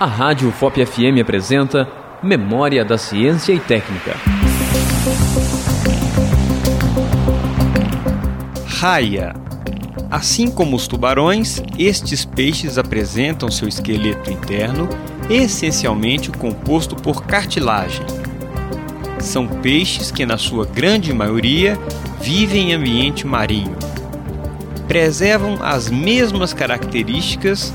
A Rádio FOP FM apresenta Memória da Ciência e Técnica. Raia. Assim como os tubarões, estes peixes apresentam seu esqueleto interno essencialmente composto por cartilagem. São peixes que, na sua grande maioria, vivem em ambiente marinho. Preservam as mesmas características